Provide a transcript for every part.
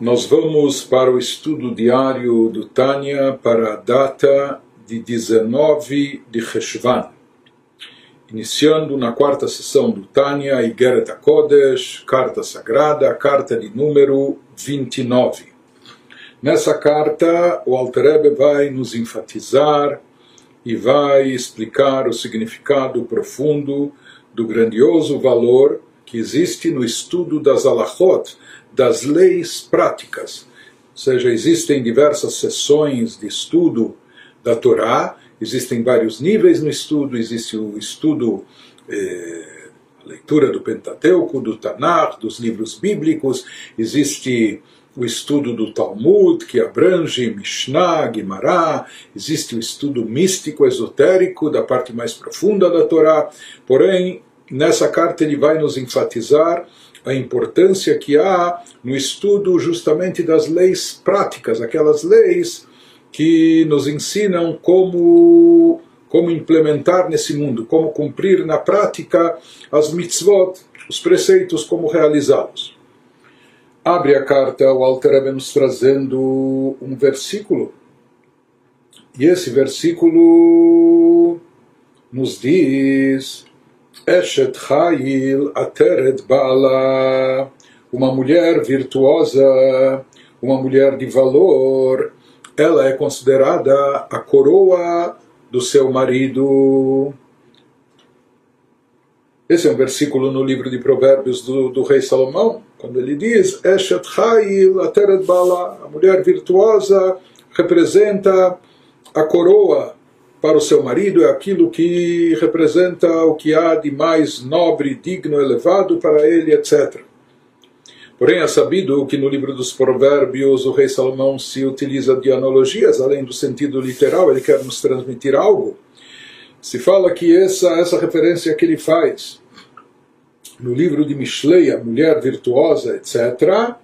Nós vamos para o estudo diário do Tânia para a data de 19 de Reshvan. Iniciando na quarta sessão do Tânia, Igeret HaKodesh, Carta Sagrada, carta de número 29. Nessa carta, o Alter Rebbe vai nos enfatizar e vai explicar o significado profundo do grandioso valor que existe no estudo das alachot, das leis práticas. Ou seja, existem diversas sessões de estudo da Torá, existem vários níveis no estudo, existe o estudo, eh, a leitura do Pentateuco, do Tanakh, dos livros bíblicos, existe o estudo do Talmud, que abrange Mishnah, Guimará, existe o estudo místico, esotérico, da parte mais profunda da Torá, porém, nessa carta ele vai nos enfatizar a importância que há no estudo justamente das leis práticas, aquelas leis que nos ensinam como, como implementar nesse mundo, como cumprir na prática as mitzvot, os preceitos, como realizá-los. Abre a carta o Alter nos trazendo um versículo, e esse versículo nos diz Eshet Chayil Ateret Bala, uma mulher virtuosa, uma mulher de valor, ela é considerada a coroa do seu marido. Esse é um versículo no livro de Provérbios do, do rei Salomão, quando ele diz: Eshet Chayil Ateret Bala, a mulher virtuosa representa a coroa para o seu marido é aquilo que representa o que há de mais nobre, digno, elevado para ele, etc. Porém, é sabido que no livro dos Provérbios o rei Salomão se utiliza de analogias, além do sentido literal, ele quer nos transmitir algo. Se fala que essa, essa referência que ele faz no livro de Mishlei, a mulher virtuosa, etc.,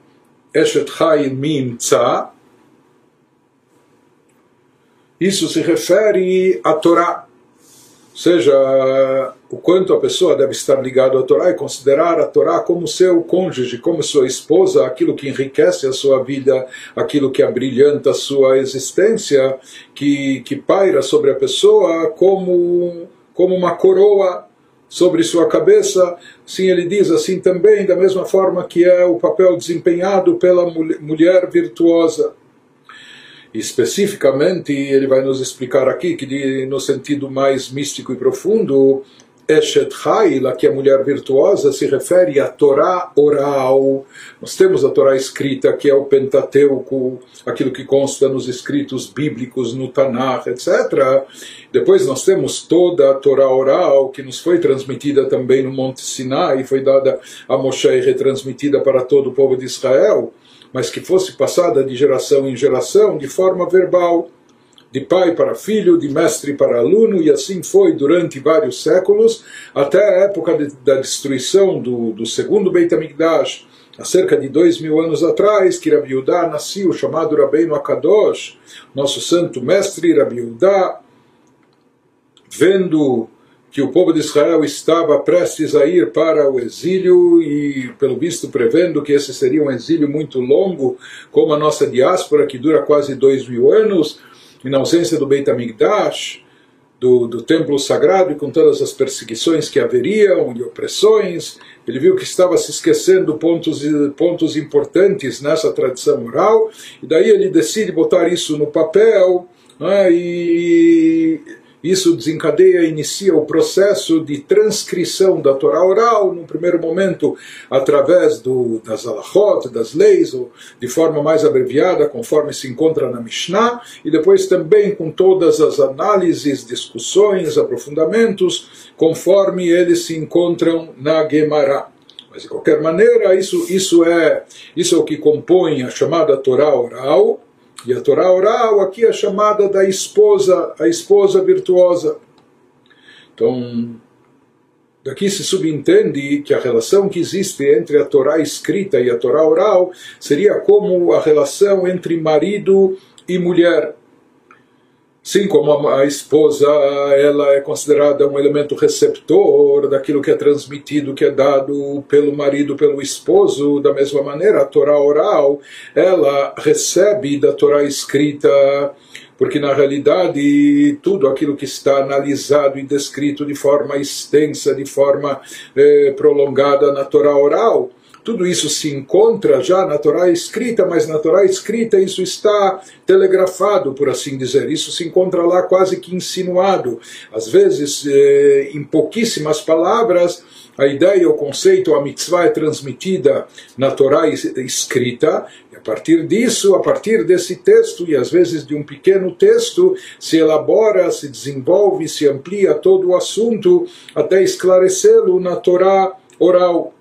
Eshet Chayim Mimtza, isso se refere à Torá. Ou seja, o quanto a pessoa deve estar ligado à Torá e considerar a Torá como seu cônjuge, como sua esposa, aquilo que enriquece a sua vida, aquilo que abrilhanta a sua existência, que, que paira sobre a pessoa como, como uma coroa sobre sua cabeça. Sim, ele diz assim também, da mesma forma que é o papel desempenhado pela mulher virtuosa especificamente, ele vai nos explicar aqui que de, no sentido mais místico e profundo, Eshet Haila, que é a mulher virtuosa, se refere à Torá oral. Nós temos a Torá escrita, que é o Pentateuco, aquilo que consta nos escritos bíblicos, no Tanakh, etc. Depois nós temos toda a Torá oral, que nos foi transmitida também no Monte Sinai, foi dada a Moshe e retransmitida para todo o povo de Israel mas que fosse passada de geração em geração de forma verbal, de pai para filho, de mestre para aluno, e assim foi durante vários séculos, até a época de, da destruição do, do segundo Beit HaMikdash, há cerca de dois mil anos atrás, que Rabi Yudá nasceu, chamado Rabbeinu Akadosh, nosso santo mestre Rabi Yudá, vendo que o povo de Israel estava prestes a ir para o exílio e, pelo visto, prevendo que esse seria um exílio muito longo, como a nossa diáspora, que dura quase dois mil anos, e na ausência do Beit HaMikdash, do, do templo sagrado, e com todas as perseguições que haveriam e opressões, ele viu que estava se esquecendo pontos, pontos importantes nessa tradição oral, e daí ele decide botar isso no papel, é? e isso desencadeia, inicia o processo de transcrição da Torá oral, num primeiro momento através do, das alahot, das leis, ou de forma mais abreviada, conforme se encontra na Mishnah, e depois também com todas as análises, discussões, aprofundamentos, conforme eles se encontram na Gemara. Mas de qualquer maneira, isso, isso, é, isso é o que compõe a chamada Torá oral, e a Torá oral aqui é chamada da esposa, a esposa virtuosa. Então, daqui se subentende que a relação que existe entre a Torá escrita e a Torá oral seria como a relação entre marido e mulher. Sim, como a, esposa ela é considerada um elemento receptor daquilo que é transmitido, que é dado pelo marido, pelo esposo, da mesma maneira a Torá oral, ela recebe da Torá escrita, porque na realidade tudo aquilo que está analisado e descrito de forma extensa, de forma eh, prolongada na Torá oral, tudo isso se encontra já na Torá escrita, mas na Torá escrita isso está telegrafado, por assim dizer. Isso se encontra lá quase que insinuado. Às vezes, eh, em pouquíssimas palavras, a ideia, o conceito, a mitzvah é transmitida na Torá escrita, e a partir disso, a partir desse texto, e às vezes de um pequeno texto, se elabora, se desenvolve, se amplia todo o assunto até esclarecê-lo na Torá oral.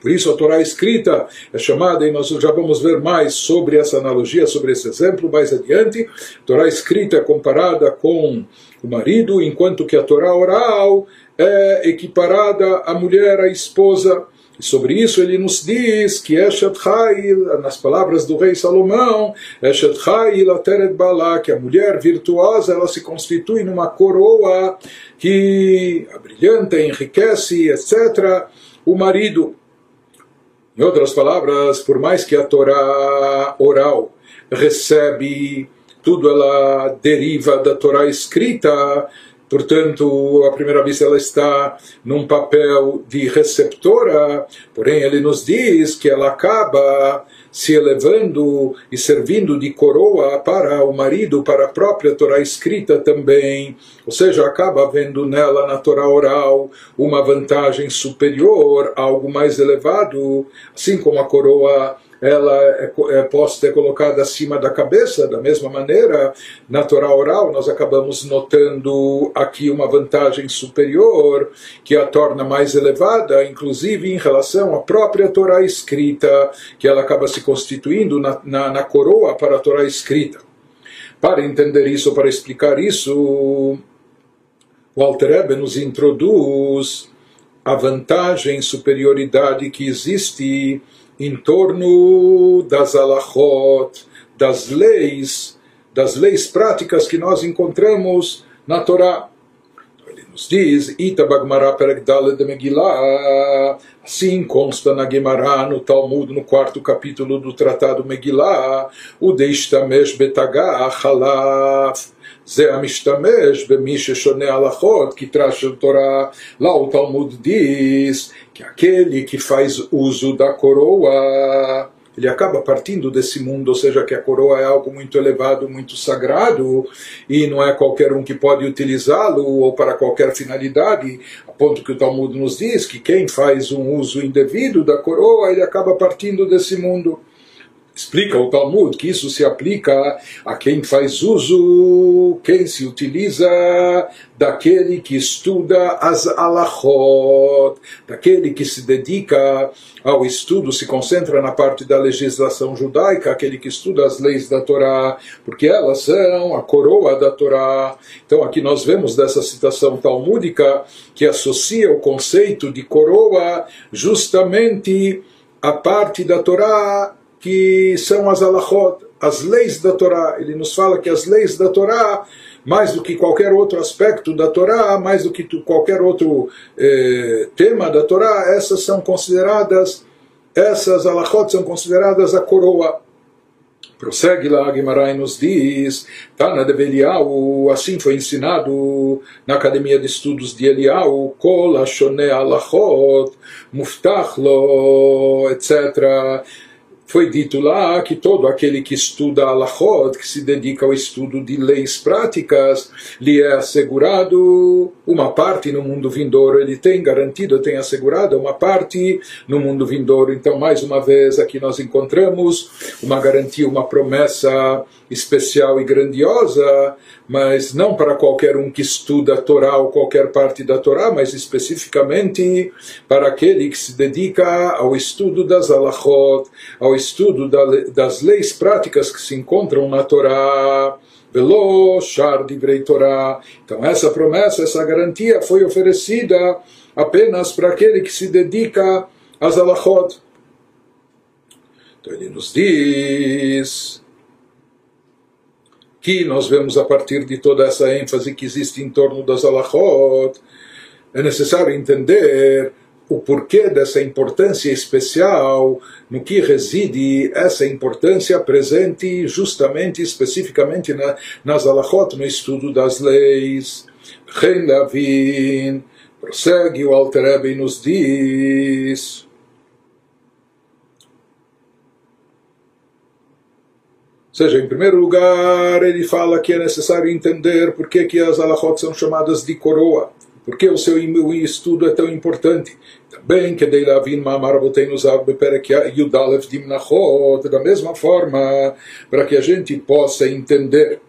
Por isso a Torá escrita é chamada, e nós já vamos ver mais sobre essa analogia, sobre esse exemplo mais adiante. A Torá escrita é comparada com o marido, enquanto que a Torá oral é equiparada à mulher, à esposa. E sobre isso ele nos diz que Eshet Chayil, nas palavras do rei Salomão, Eshet Chayil Ateret Bala, que a mulher virtuosa ela se constitui numa coroa que brilhanta, enriquece, etc. O marido em outras palavras, por mais que a Torá oral recebe tudo, ela deriva da Torá escrita, portanto, à primeira vista ela está num papel de receptora, porém ele nos diz que ela acaba se elevando e servindo de coroa para o marido, para a própria Torá escrita também. Ou seja, acaba vendo nela, na Torá oral, uma vantagem superior, algo mais elevado, assim como a coroa ela é, é posta, é colocada acima da cabeça, da mesma maneira, na Torá oral nós acabamos notando aqui uma vantagem superior que a torna mais elevada, inclusive em relação à própria Torá escrita, que ela acaba se constituindo na, na, na coroa para a Torá escrita. Para entender isso, para explicar isso, o Alter nos introduz a vantagem, superioridade que existe em torno das alachot, das leis, das leis práticas que nós encontramos na Torá. Ele nos diz, Ita Bagmará Peregdale de Megillah, assim consta na Gemara, no Talmud, no quarto capítulo do Tratado Megillah, o Deishtamesh Betagah Halaf, זה המשתמש במי ששונה הלכות, que traz a Torá, lá o Talmud diz que aquele que faz uso da coroa, ele acaba partindo desse mundo, ou seja, que a coroa é algo muito elevado, muito sagrado, e não é qualquer um que pode utilizá-lo ou para qualquer finalidade, a ponto que o Talmud nos diz que quem faz um uso indevido da coroa, ele acaba partindo desse mundo. Explica o Talmud que isso se aplica a quem faz uso, quem se utiliza daquele que estuda as alachot, daquele que se dedica ao estudo, se concentra na parte da legislação judaica, aquele que estuda as leis da Torá, porque elas são a coroa da Torá. Então aqui nós vemos dessa citação talmúdica que associa o conceito de coroa justamente a parte da Torá que são as alachot, as leis da Torá. Ele nos fala que as leis da Torá, mais do que qualquer outro aspecto da Torá, mais do que qualquer outro eh, tema da Torá, essas são consideradas, essas alachot são consideradas a coroa. Prossegue lá, Guimarães nos diz, Tana de Eliau, assim foi ensinado na Academia de Estudos de Eliau, Kol Ashone Alachot, Muftachlo, etc., foi dito lá que todo aquele que estuda Alachot, que se dedica ao estudo de leis práticas, lhe é assegurado uma parte no mundo vindouro, ele tem garantido, tem assegurado uma parte no mundo vindouro. Então, mais uma vez, aqui nós encontramos uma garantia, uma promessa especial e grandiosa, mas não para qualquer um que estuda a Torá ou qualquer parte da Torá, mas especificamente para aquele que se dedica ao estudo das alachot, ao estudo das leis práticas que se encontram na Torá. Velo Shar Torá. Então, essa promessa, essa garantia foi oferecida apenas para aquele que se dedica às alachot. Então, ele nos diz que nós vemos a partir de toda essa ênfase que existe em torno das alachot, é necessário entender o porquê dessa importância especial, no que reside essa importância presente justamente, especificamente na, nas alachot, no estudo das leis. Ren Lavin, prossegue o Alter e nos diz. Ou seja, em primeiro lugar, ele fala que é necessário entender por que, que as alachot são chamadas de coroa. Por que o seu estudo é tão importante? Também que dei lavin mamar nos yudalev dimnachot, da mesma forma, para que a gente possa entender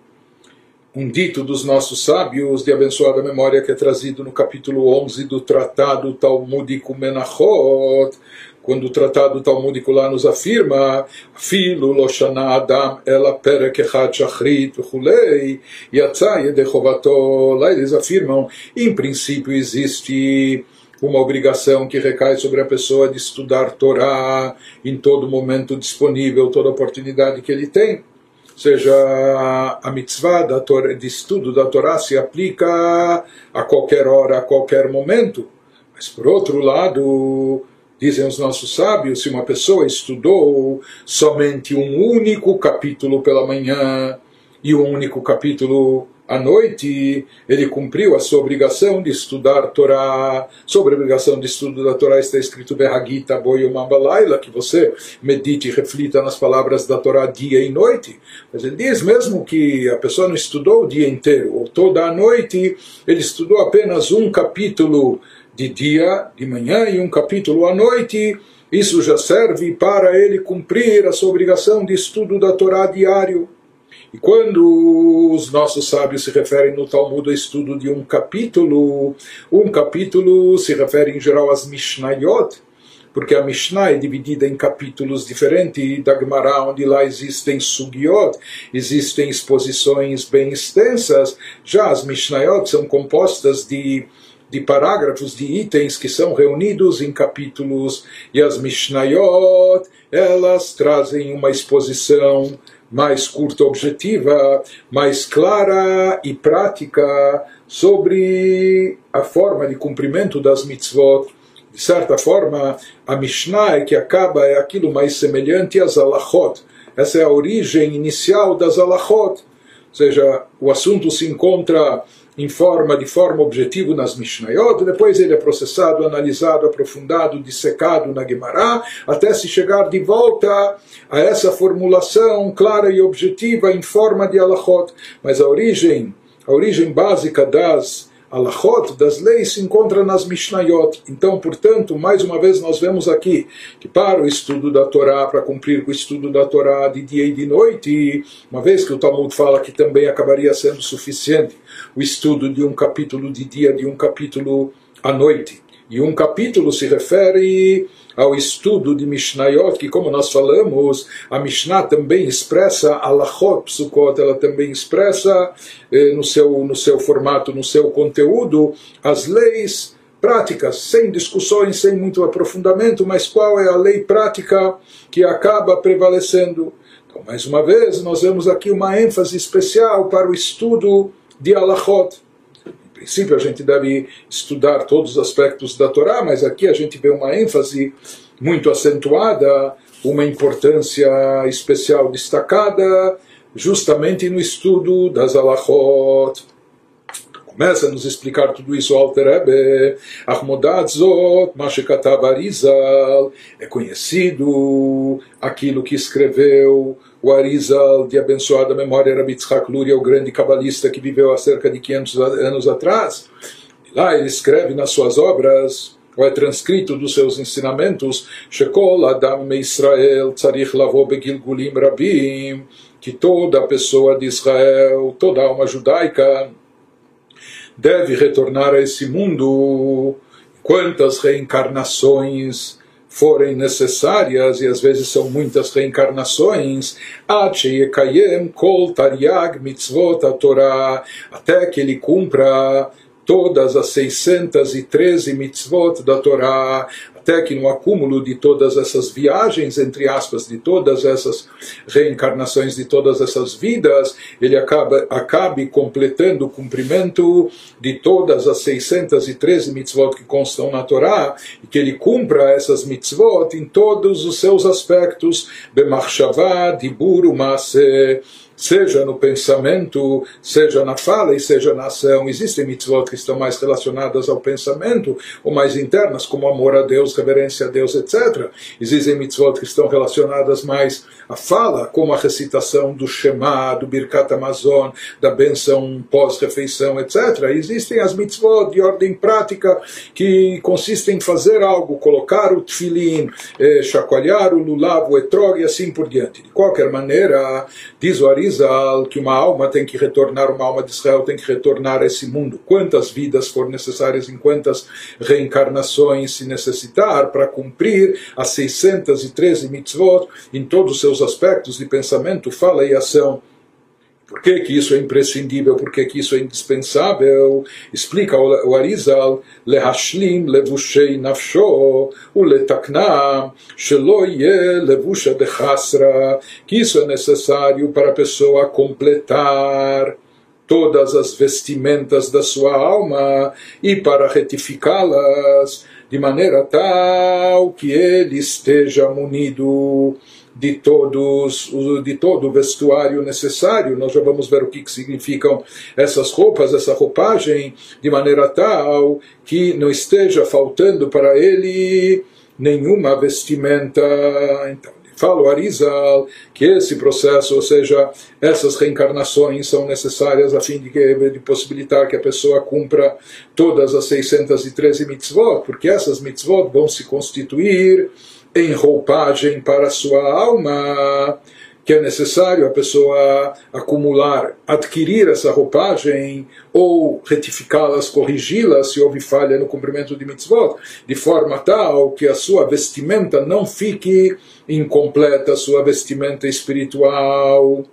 um dito dos nossos sábios de abençoada memória que é trazido no capítulo 11 do Tratado Talmudico Menachot, quando o Tratado Talmudico lá nos afirma Filo Loshana Adam Ela Perek Echad Shachrit Hulei Yatsa Yedechovato lá eles afirmam em princípio existe uma obrigação que recai sobre a pessoa de estudar Torá em todo momento disponível, toda oportunidade que ele tem. Seja, a mitzvah da Torá, de estudo da Torá se aplica a qualquer hora, a qualquer momento. Mas, por outro lado, dizem os nossos sábios, se uma pessoa estudou somente um único capítulo pela manhã e um único capítulo à noite, ele cumpriu a sua obrigação de estudar Torá. Sobre a obrigação de estudo da Torá está escrito Berragita Boyomambalaila, que você medite e reflita nas palavras da Torá dia e noite. Mas ele diz mesmo que a pessoa não estudou o dia inteiro, ou toda a noite, ele estudou apenas um capítulo de dia, de manhã, e um capítulo à noite. Isso já serve para ele cumprir a sua obrigação de estudo da Torá diário. E quando os nossos sábios se referem no Talmud ao estudo de um capítulo, um capítulo se refere em geral às Mishnayot, porque a Mishnah é dividida em capítulos diferentes da Gemara, onde lá existem sugiot, existem exposições bem extensas. Já as Mishnayot são compostas de de parágrafos, de itens que são reunidos em capítulos, e as Mishnayot, elas trazem uma exposição mais curta, objetiva, mais clara e prática sobre a forma de cumprimento das mitzvot. De certa forma, a Mishnah é que acaba é aquilo mais semelhante às alachot. Essa é a origem inicial das alachot. Ou seja, o assunto se encontra em forma de forma objetiva nas Mishnayot, depois ele é processado, analisado, aprofundado, dissecado na Gemara, até se chegar de volta a essa formulação clara e objetiva em forma de alachot. Mas a origem, a origem básica das alachot, das leis, se encontra nas Mishnayot. Então, portanto, mais uma vez nós vemos aqui que para o estudo da Torá, para cumprir com o estudo da Torá de dia e de noite, uma vez que o Talmud fala que também acabaria sendo suficiente o estudo de um capítulo de dia, de um capítulo à noite. E um capítulo se refere ao estudo de Mishnayot, que como nós falamos, a Mishnah também expressa, a Lachot Psukot, ela também expressa eh, no, seu, no seu formato, no seu conteúdo, as leis práticas, sem discussões, sem muito aprofundamento, mas qual é a lei prática que acaba prevalecendo. Então, mais uma vez, nós vemos aqui uma ênfase especial para o estudo de Alachot princípio a gente deve estudar todos os aspectos da Torá, mas aqui a gente vê uma ênfase muito acentuada, uma importância especial destacada, justamente no estudo das alachot. Começa a nos explicar tudo isso Alter Rebbe, Ahmodat Zot, Mashekatav Arizal, é conhecido aquilo que escreveu o Arizal, de abençoada memória, Rabbi Tzchak Luria, o grande cabalista que viveu há cerca de 500 anos atrás. Lá ele escreve nas suas obras, ou é transcrito dos seus ensinamentos, Shekol Adam me Israel tzarich lavo begilgulim rabim, que toda pessoa de Israel, toda alma judaica, deve retornar a esse mundo. Quantas reencarnações forem necessárias, e às vezes são muitas reencarnações, kol mitzvot Torah, até que ele cumpra todas as 613 mitzvot da Torá, até que no acúmulo de todas essas viagens, entre aspas, de todas essas reencarnações, de todas essas vidas, ele acaba, acabe completando o cumprimento de todas as 613 mitzvot que constam na Torá, e que ele cumpra essas mitzvot em todos os seus aspectos, bemachshavá, dibur, umase, seja no pensamento, seja na fala e seja na ação. Existem mitzvot que estão mais relacionadas ao pensamento ou mais internas, como amor a Deus, reverência a Deus, etc. Existem mitzvot que estão relacionadas mais à fala, como a recitação do Shema, do Birkat Amazon, da benção pós-refeição, etc. Existem as mitzvot de ordem prática que consistem em fazer algo, colocar o tefilin, eh, chacoalhar o lulav, o etrog e assim por diante. De qualquer maneira, diz o Arizal que uma alma tem que retornar, uma alma de Israel tem que retornar a esse mundo. Quantas vidas for necessárias, em quantas reencarnações se necessitar para cumprir as 613 mitzvot em todos os seus aspectos de pensamento, fala e ação. Por que, que isso é imprescindível? Por que, que isso é indispensável? Explica o Arizal, lehashlim levushei nafsho, uletakna, shelo ye levusha de que isso é necessário para a pessoa completar todas as vestimentas da sua alma e para retificá-las de maneira tal que ele esteja munido de todos de todo o vestuário necessário. Nós já vamos ver o que, que significam essas roupas, essa roupagem, de maneira tal que não esteja faltando para ele nenhuma vestimenta. Então, fala o Arizal que esse processo, ou seja, essas reencarnações são necessárias a fim de, de possibilitar que a pessoa cumpra todas as 613 mitzvot, porque essas mitzvot vão se constituir em roupagem para sua alma, que é necessário a pessoa acumular, adquirir essa roupagem ou retificá-las, corrigi-las se houve falha no cumprimento de mitzvot, de forma tal que a sua vestimenta não fique incompleta, a sua vestimenta espiritual.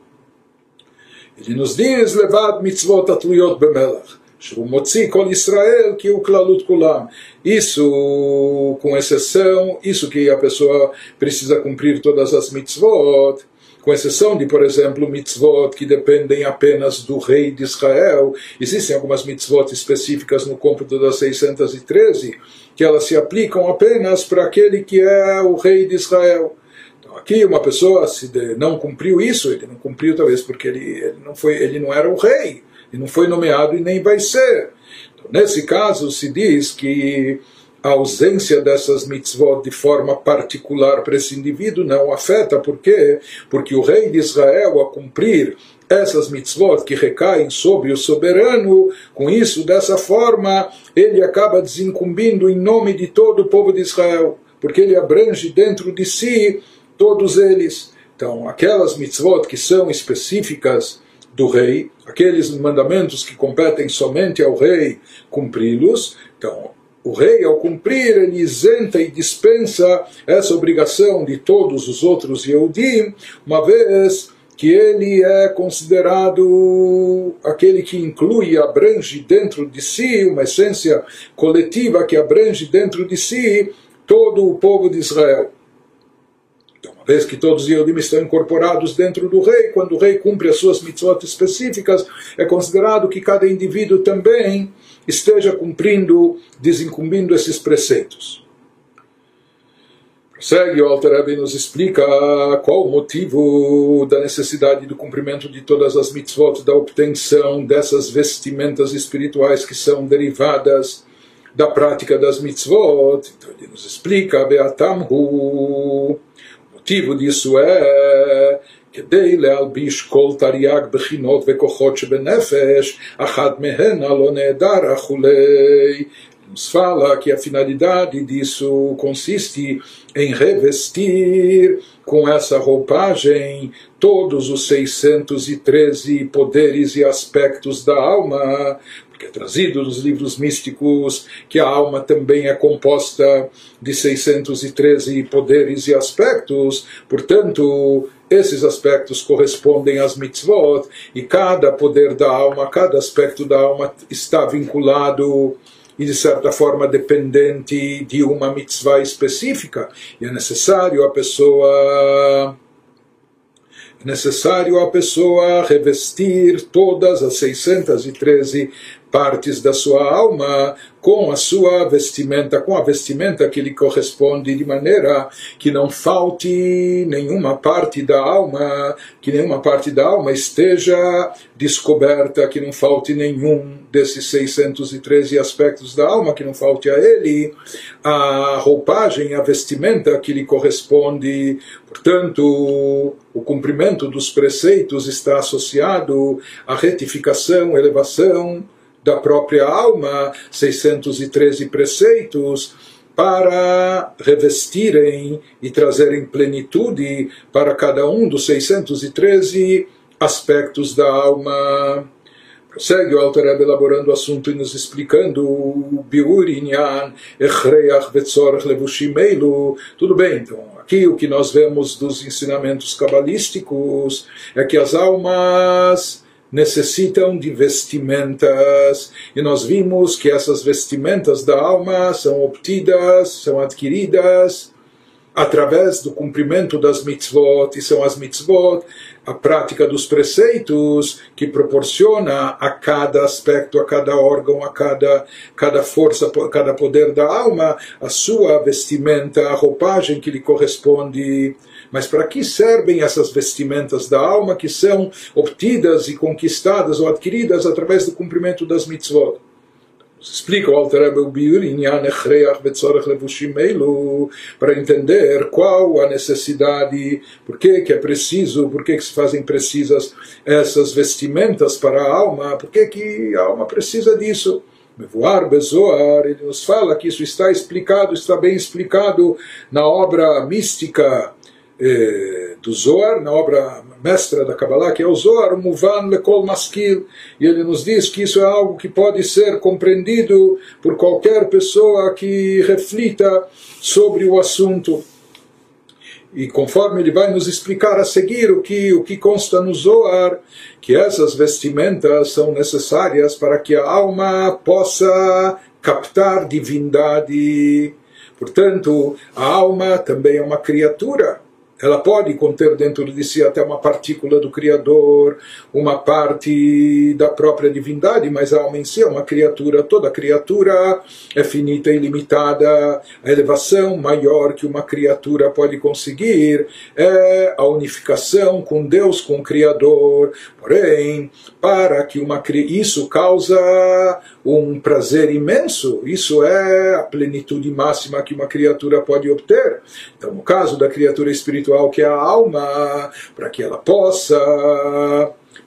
Ele nos diz, levad mitzvot atluyot bemelach. שהוא מוציא כל ישראל כי הוא כללות כולם. Isso, com exceção, isso que a pessoa precisa cumprir todas as mitzvot, com exceção de, por exemplo, mitzvot que dependem apenas do rei de Israel. Existem algumas mitzvot específicas no cômputo das 613 que elas se aplicam apenas para aquele que é o rei de Israel. Então, aqui uma pessoa se não cumpriu isso, ele não cumpriu talvez porque ele, ele não foi, ele não era o rei e não foi nomeado e nem vai ser. Então, nesse caso, se diz que a ausência dessas mitzvot de forma particular para esse indivíduo não afeta. Por quê? Porque o rei de Israel, a cumprir essas mitzvot que recaem sobre o soberano, com isso, dessa forma, ele acaba desincumbindo em nome de todo o povo de Israel, porque ele abrange dentro de si todos eles. Então, aquelas mitzvot que são específicas do rei, aqueles mandamentos que competem somente ao rei cumpri-los. Então, o rei, ao cumprir, ele isenta e dispensa essa obrigação de todos os outros Yehudim, uma vez que ele é considerado aquele que inclui abrange dentro de si uma essência coletiva que abrange dentro de si todo o povo de Israel. Uma vez que todos os Yodim estão incorporados dentro do rei, quando o rei cumpre as suas mitzvot específicas, é considerado que cada indivíduo também esteja cumprindo, desincumbindo esses preceitos. Segue o Alter Rebbe nos explica qual o motivo da necessidade do cumprimento de todas as mitzvot, da obtenção dessas vestimentas espirituais que são derivadas da prática das mitzvot. Então ele nos explica, Beatamhu, motivo disso é כדי להלביש כל תרי"ג בחינות וכוחות שבנפש, אחת מהן הלא נעדר וכולי. Nos fala que a finalidade disso consiste em revestir com essa roupagem todos os 613 poderes e aspectos da alma, que é trazido nos livros místicos, que a alma também é composta de 613 poderes e aspectos, portanto, esses aspectos correspondem às mitzvot, e cada poder da alma, cada aspecto da alma está vinculado e de certa forma dependente de uma mitzvah específica, e é necessário a pessoa é necessário a pessoa revestir todas as 613 partes da sua alma com a sua vestimenta, com a vestimenta que lhe corresponde, de maneira que não falte nenhuma parte da alma, que nenhuma parte da alma esteja descoberta, que não falte nenhum desses 613 aspectos da alma, que não falte a ele a roupagem, a vestimenta que lhe corresponde. Portanto, o cumprimento dos preceitos está associado à retificação, elevação, da própria alma, 613 preceitos, para revestirem e trazerem plenitude para cada um dos 613 aspectos da alma. Prossegue o Alter Rebbe elaborando o assunto e nos explicando o Biur Inyan Echreach Betzorach Levushim Eilu. Tudo bem, então, aqui o que nós vemos dos ensinamentos cabalísticos é que as almas necessitam de vestimentas. E nós vimos que essas vestimentas da alma são obtidas, são adquiridas através do cumprimento das mitzvot, e são as mitzvot, a prática dos preceitos que proporciona a cada aspecto, a cada órgão, a cada, cada força, a cada poder da alma, a sua vestimenta, a roupagem que lhe corresponde. Mas para que servem essas vestimentas da alma que são obtidas e conquistadas ou adquiridas através do cumprimento das mitzvot? Explica o Alter Rebbe para entender qual a necessidade, por que, que é preciso, por que, que se fazem precisas essas vestimentas para a alma, por que, que a alma precisa disso. Mevoar Bezoar, ele nos fala que isso está explicado, está bem explicado na obra mística eh, do Zohar, na obra mestra da Kabbalah, que é o Zohar, Muvan Lekol Maskil, e ele nos diz que isso é algo que pode ser compreendido por qualquer pessoa que reflita sobre o assunto. E conforme ele vai nos explicar a seguir o que, o que consta no Zohar, que essas vestimentas são necessárias para que a alma possa captar divindade. Portanto, a alma também é uma criatura ela pode conter dentro de si até uma partícula do Criador, uma parte da própria divindade, mas a alma em si é uma criatura, toda criatura é finita e limitada. A elevação maior que uma criatura pode conseguir é a unificação com Deus, com o Criador. Porém, para que uma isso causa um prazer imenso, isso é a plenitude máxima que uma criatura pode obter. Então, no caso da criatura espiritual, que é a alma, para que ela possa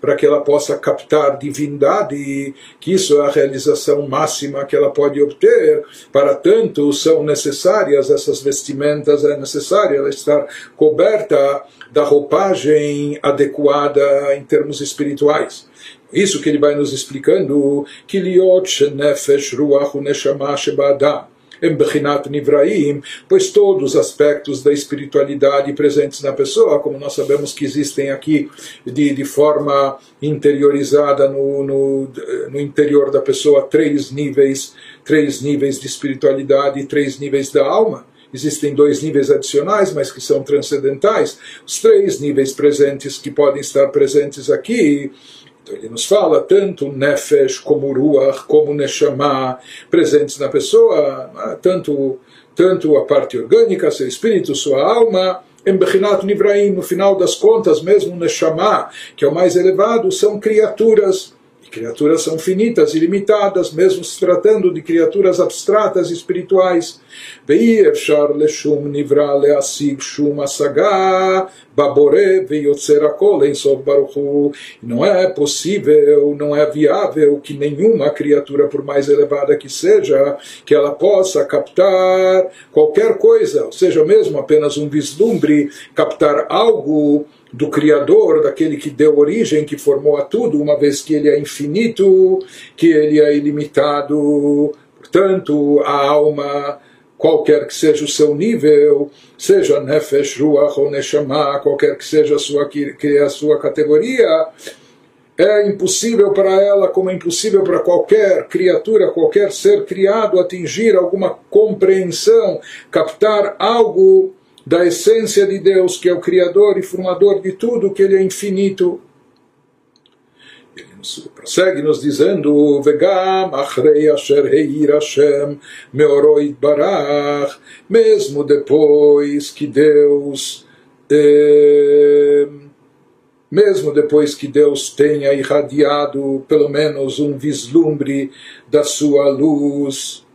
para que ela possa captar divindade, que isso é a realização máxima que ela pode obter. Para tanto, são necessárias essas vestimentas, é necessário ela estar coberta da roupagem adequada em termos espirituais. Isso que ele vai nos explicando, que liot nefesh ruach neshama Nivraim, pois todos os aspectos da espiritualidade presentes na pessoa, como nós sabemos que existem aqui de, de forma interiorizada no, no, no interior da pessoa, três níveis, três níveis de espiritualidade, três níveis da alma. Existem dois níveis adicionais, mas que são transcendentais. Os três níveis presentes que podem estar presentes aqui então ele nos fala tanto Nefesh como Ruach, como Neshama, presentes na pessoa, né? tanto, tanto a parte orgânica, seu espírito, sua alma, em Bechinat Nivraim, no final das contas, mesmo Neshama, que é o mais elevado, são criaturas Criaturas são finitas, ilimitadas, mesmo se tratando de criaturas abstratas e espirituais. Não é possível, não é viável que nenhuma criatura, por mais elevada que seja, que ela possa captar qualquer coisa, ou seja, mesmo apenas um vislumbre, captar algo do Criador, daquele que deu origem, que formou a tudo, uma vez que ele é infinito, que ele é ilimitado. Portanto, a alma qualquer que seja o seu nível, seja Nefesh, Ruach ou Neshama, qualquer que seja a sua, que é a sua categoria, é impossível para ela, como é impossível para qualquer criatura, qualquer ser criado, atingir alguma compreensão, captar algo da essência de Deus, que é o Criador e Formador de tudo, que Ele é infinito. Ele nos, prossegue nos dizendo: Vegam achrei asher heir Hashem meoroid barach, mesmo depois que Deus. Eh, mesmo depois que Deus tenha irradiado pelo menos um vislumbre da sua luz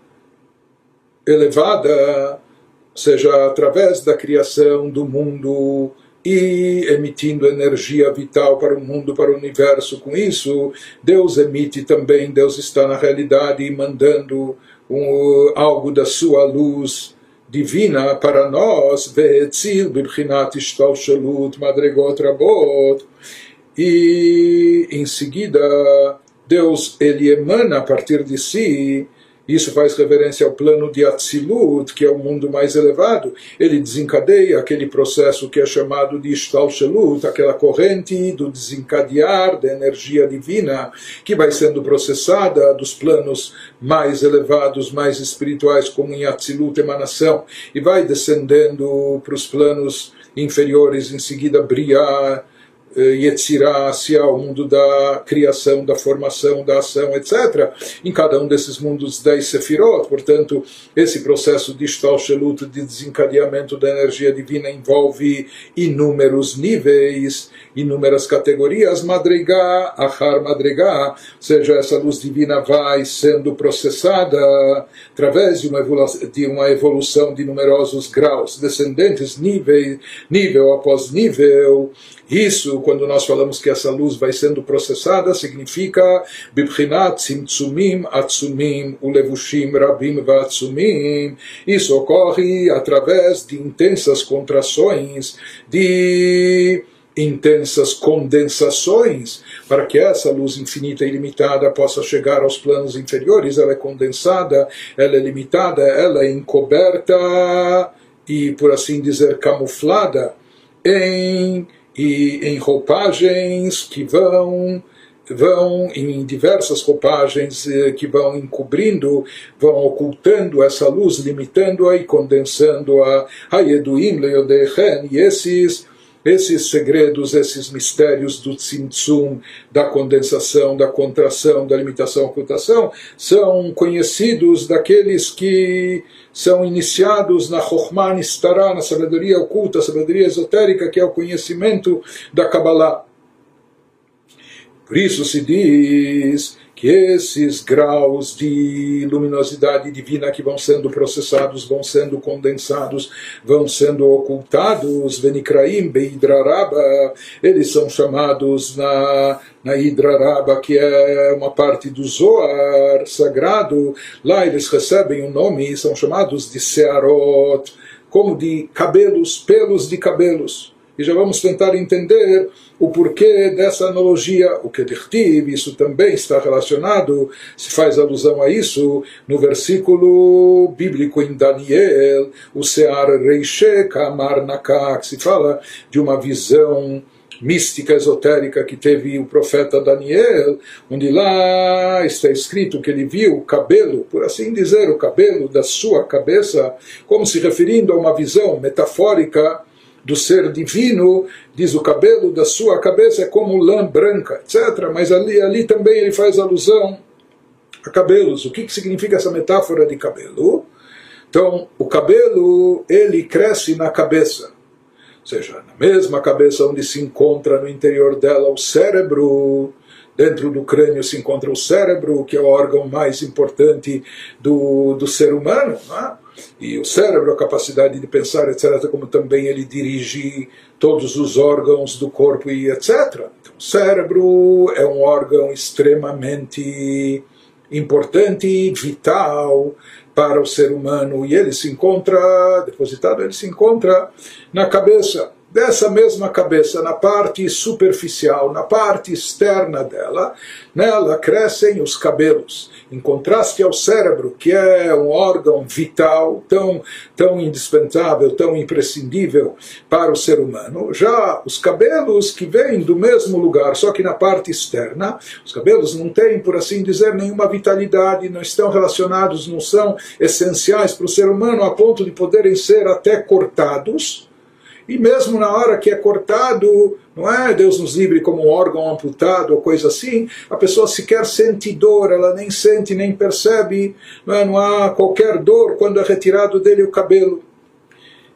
elevada, seja através da criação do mundo e emitindo energia vital para o mundo, para o universo. Com isso, Deus emite também, Deus está na realidade mandando um, algo da sua luz divina para nós, ve'etzil bibchinat ishtalshalut madregot rabot, e em seguida Deus ele emana a partir de si isso faz referência ao plano de Atzilut, que é o mundo mais elevado. Ele desencadeia aquele processo que é chamado de Ishtalshelut, aquela corrente do desencadear da energia divina, que vai sendo processada dos planos mais elevados, mais espirituais, como em Atzilut, emanação, e vai descendendo para os planos inferiores, em seguida Briah, Yetzirah, ao mundo da criação, da formação, da ação, etc. Em cada um desses mundos dez Sefirot, portanto, esse processo de Shtalshelut, de desencadeamento da energia divina, envolve inúmeros níveis, inúmeras categorias, madrigá, achar madrigá, ou seja, essa luz divina vai sendo processada através de uma, evolução, de uma evolução de numerosos graus descendentes, nível, nível após nível, isso, quando nós falamos que essa luz vai sendo processada, significa Rabim Vatzumim. Isso ocorre através de intensas contrações, de intensas condensações, para que essa luz infinita e ilimitada possa chegar aos planos inferiores. Ela é condensada, ela é limitada, ela é encoberta e, por assim dizer, camuflada em e em roupagens que vão vão em diversas roupagens eh, que vão encobrindo, vão ocultando essa luz, limitando-a e condensando-a. Hayeduim leodechen, e esses esses segredos, esses mistérios do tzimtzum, da condensação, da contração, da limitação, ocultação, são conhecidos daqueles que são iniciados na Chokhmah na sabedoria oculta, sabedoria esotérica, que é o conhecimento da Kabbalah. Por isso se diz que esses graus de luminosidade divina que vão sendo processados, vão sendo condensados, vão sendo ocultados, Venikraim Beidraraba, eles são chamados na, na Hidraraba, que é uma parte do Zoar sagrado, lá eles recebem o um nome, são chamados de Searot, como de cabelos, pelos de cabelos e já vamos tentar entender o porquê dessa analogia, o que Dichtiv, isso também está relacionado, se faz alusão a isso, no versículo bíblico em Daniel, o Sear Reishe Kamar Nakak, se fala de uma visão mística esotérica que teve o profeta Daniel, onde lá está escrito que ele viu o cabelo, por assim dizer, o cabelo da sua cabeça, como se referindo a uma visão metafórica do ser divino, diz o cabelo da sua cabeça é como lã branca, etc. Mas ali, ali também ele faz alusão a cabelos. O que, que significa essa metáfora de cabelo? Então, o cabelo, ele cresce na cabeça. Ou seja, na mesma cabeça onde se encontra no interior dela o cérebro, dentro do crânio se encontra o cérebro, que é o órgão mais importante do, do ser humano. Não é? E o cérebro, a capacidade de pensar, etc., como também ele dirige todos os órgãos do corpo e etc. Então, o cérebro é um órgão extremamente importante, vital para o ser humano e ele se encontra, depositado, ele se encontra na cabeça. dessa mesma cabeça, na parte superficial, na parte externa dela, nela crescem os cabelos. Em contraste ao cérebro, que é um órgão vital, tão, tão indispensável, tão imprescindível para o ser humano, já os cabelos que vêm do mesmo lugar, só que na parte externa, os cabelos não têm, por assim dizer, nenhuma vitalidade, não estão relacionados, não são essenciais para o ser humano a ponto de poderem ser até cortados e mesmo na hora que é cortado, não é Deus nos livre como um órgão amputado ou coisa assim, a pessoa sequer sente dor, ela nem sente, nem percebe, não, é? não há qualquer dor quando é retirado dele o cabelo.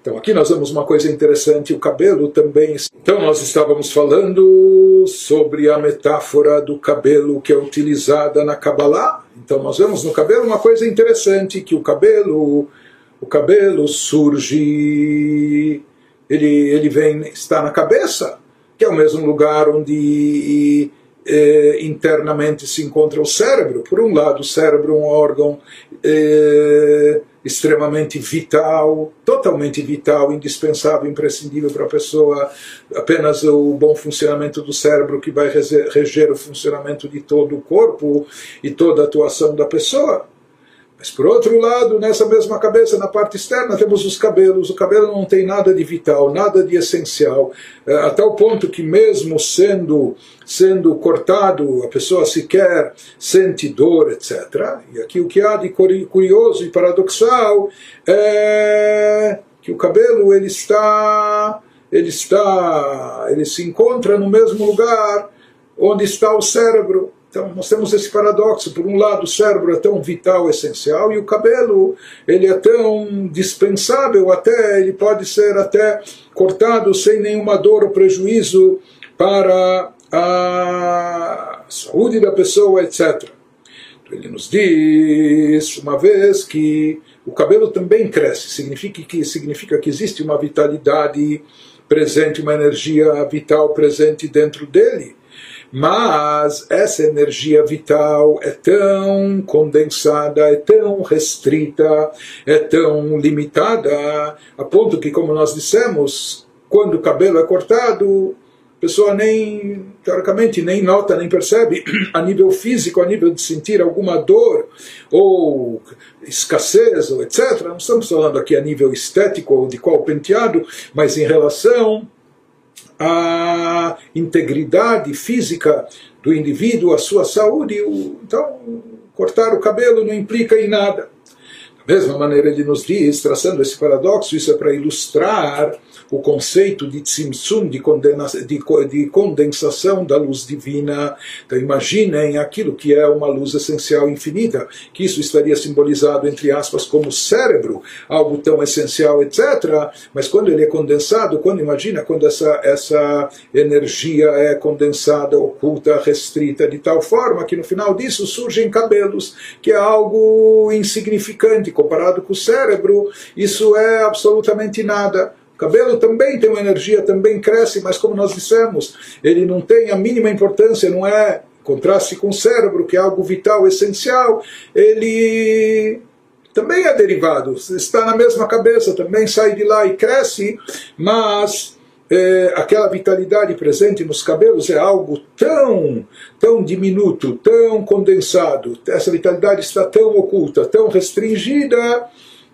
Então aqui nós vemos uma coisa interessante, o cabelo também. Então nós estávamos falando sobre a metáfora do cabelo que é utilizada na Kabbalah. Então nós vemos no cabelo uma coisa interessante, que o cabelo, o cabelo surge ele, ele vem, está na cabeça, que é o mesmo lugar onde eh, internamente se encontra o cérebro. Por um lado, o cérebro é um órgão eh, extremamente vital, totalmente vital, indispensável, imprescindível para a pessoa. Apenas o bom funcionamento do cérebro que vai reger o funcionamento de todo o corpo e toda a atuação da pessoa. Mas por outro lado, nessa mesma cabeça, na parte externa, temos os cabelos. O cabelo não tem nada de vital, nada de essencial, eh, a tal ponto que mesmo sendo sendo cortado, a pessoa sequer sente dor, etc. E aqui o que há de curioso e paradoxal é que o cabelo ele está ele está ele se encontra no mesmo lugar onde está o cérebro então, nós temos esse paradoxo. Por um lado, o cérebro é tão vital, essencial, e o cabelo ele é tão dispensável, até ele pode ser até cortado sem nenhuma dor ou prejuízo para a saúde da pessoa, etc. Então, ele nos diz, uma vez, que o cabelo também cresce, significa que, significa que existe uma vitalidade presente, uma energia vital presente dentro dele mas essa energia vital é tão condensada, é tão restrita, é tão limitada, a ponto que, como nós dissemos, quando o cabelo é cortado, a pessoa nem, teoricamente, nem nota, nem percebe, a nível físico, a nível de sentir alguma dor ou escassez, ou etc. Não estamos falando aqui a nível estético ou de qual penteado, mas em relação a integridade física do indivíduo, a sua saúde. Então, cortar o cabelo não implica em nada. Da mesma maneira, ele nos diz, traçando esse paradoxo, isso é para ilustrar o conceito de tzimtzum, de, de, de condensação da luz divina. Então imaginem aquilo que é uma luz essencial infinita, que isso estaria simbolizado, entre aspas, como cérebro, algo tão essencial, etc. Mas quando ele é condensado, quando imagina, quando essa, essa energia é condensada, oculta, restrita, de tal forma que no final disso surgem cabelos, que é algo insignificante comparado com o cérebro, isso é absolutamente nada. Cabelo também tem uma energia, também cresce, mas como nós dissemos, ele não tem a mínima importância, não é contraste com o cérebro, que é algo vital, essencial, ele também é derivado, está na mesma cabeça, também sai de lá e cresce, mas é, aquela vitalidade presente nos cabelos é algo tão, tão diminuto, tão condensado, essa vitalidade está tão oculta, tão restringida,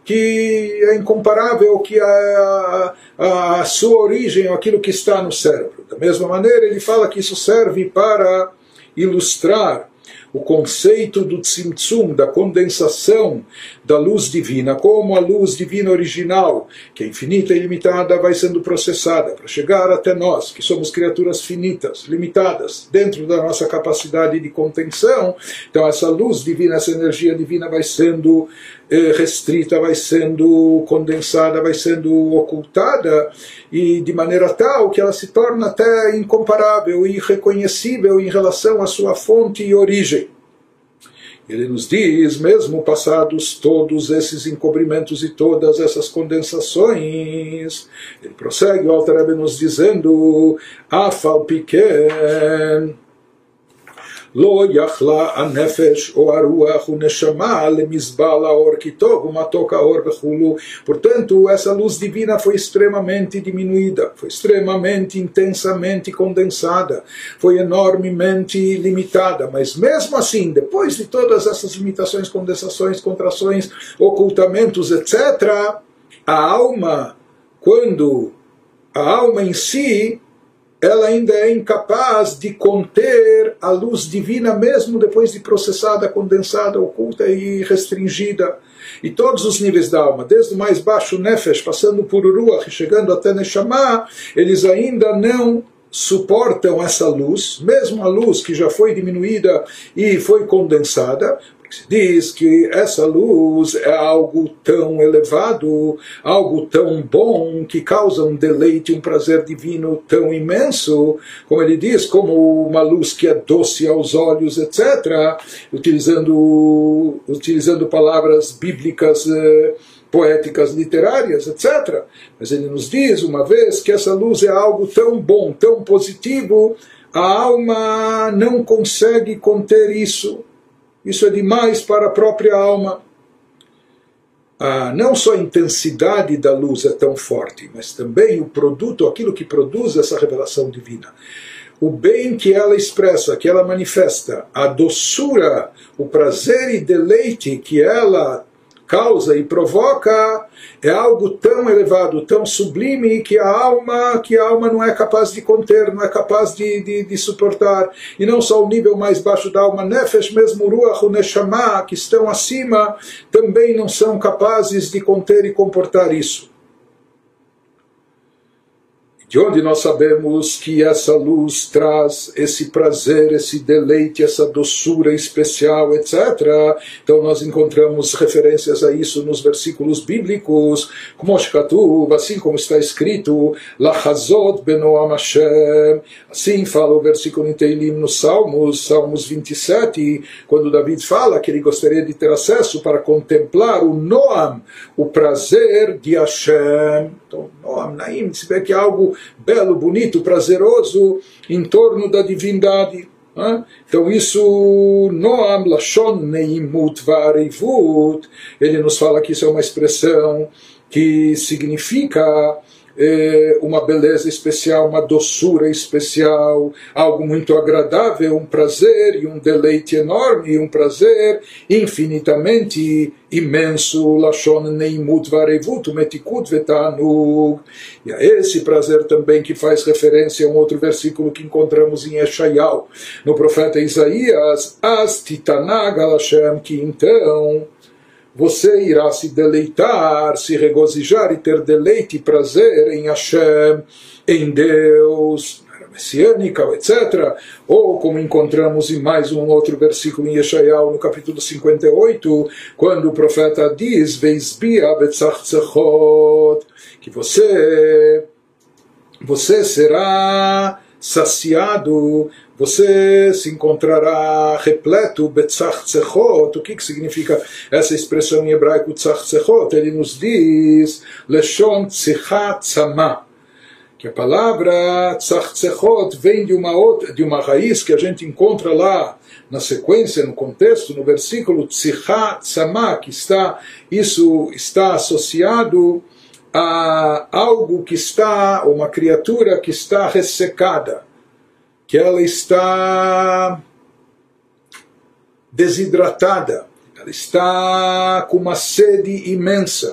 que é incomparável que a, a, a sua origem, aquilo que está no cérebro. Da mesma maneira, ele fala que isso serve para ilustrar o conceito do tzimtzum, da condensação da luz divina, como a luz divina original, que é infinita e limitada, vai sendo processada para chegar até nós, que somos criaturas finitas, limitadas, dentro da nossa capacidade de contenção. Então, essa luz divina, essa energia divina vai sendo restrita, vai sendo condensada, vai sendo ocultada, e de maneira tal que ela se torna até incomparável e irreconhecível em relação à sua fonte e origem. Ele nos diz, mesmo passados todos esses encobrimentos e todas essas condensações, ele prossegue o Alter nos dizendo, Afal pequeno לא יכלה הנפש או הרוח ונשמה למזבל האור כי טוב ומתוק האור וכולו. Portanto, essa luz divina foi extremamente diminuída, foi extremamente intensamente condensada, foi enormemente limitada, mas mesmo assim, depois de todas essas limitações, condensações, contrações, ocultamentos, etc., a alma, quando a alma em si ela ainda é incapaz de conter a luz divina, mesmo depois de processada, condensada, oculta e restringida. E todos os níveis da alma, desde o mais baixo Nefesh, passando por Ruach e chegando até Neshama, eles ainda não suportam essa luz, mesmo a luz que já foi diminuída e foi condensada, diz que essa luz é algo tão elevado, algo tão bom, que causa um deleite, um prazer divino tão imenso, como ele diz, como uma luz que é doce aos olhos, etc., utilizando, utilizando palavras bíblicas. Eh, poéticas literárias, etc. Mas ele nos diz, uma vez, que essa luz é algo tão bom, tão positivo, a alma não consegue conter isso. Isso é demais para a própria alma. Ah, não só a intensidade da luz é tão forte, mas também o produto, aquilo que produz essa revelação divina. O bem que ela expressa, que ela manifesta, a doçura, o prazer e deleite que ela causa e provoca é algo tão elevado, tão sublime que a alma que a alma não é capaz de conter, não é capaz de, de, de suportar. E não só o nível mais baixo da alma, Nefesh, mesmo Ruach, Neshama, que estão acima, também não são capazes de conter e comportar isso de onde nós sabemos que essa luz traz esse prazer, esse deleite, essa doçura especial, etc. Então nós encontramos referências a isso nos versículos bíblicos, como assim como está escrito, benoam. Assim fala o versículo em nos Salmos, Salmos 27, quando David fala que ele gostaria de ter acesso para contemplar o Noam, o prazer de Hashem. Então, Noam, Naim, se vê que é algo belo, bonito, prazeroso em torno da divindade. Então isso, Noam Lashon Neimut Varivut, ele nos fala que isso é uma expressão que significa é, uma beleza especial, uma doçura especial, algo muito agradável, um prazer e um deleite enorme, um prazer infinitamente imenso, Lashon Neimut Varevut, Metikut Vetanug. E a esse prazer também que faz referência a um outro versículo que encontramos em Eshayal, no profeta Isaías, As Titanag que então você irá se deleitar, se regozijar e ter deleite e prazer em Hashem, em Deus, messiânica, etc. Ou como encontramos em mais um outro versículo em Yeshayahu, no capítulo 58, quando o profeta diz, que você, você será saciado você se encontrará repleto betzach tzechot. O que, que significa essa expressão em hebraico tzach tzechot? Ele nos diz leshon tzichat tzama. Que a palavra tzach tzechot vem de uma, outra, de uma raiz que a gente encontra lá na sequência, no contexto, no versículo tzichat tzama, que está, isso está associado a algo que está, uma criatura que está ressecada que ela está desidratada, ela está com uma sede imensa.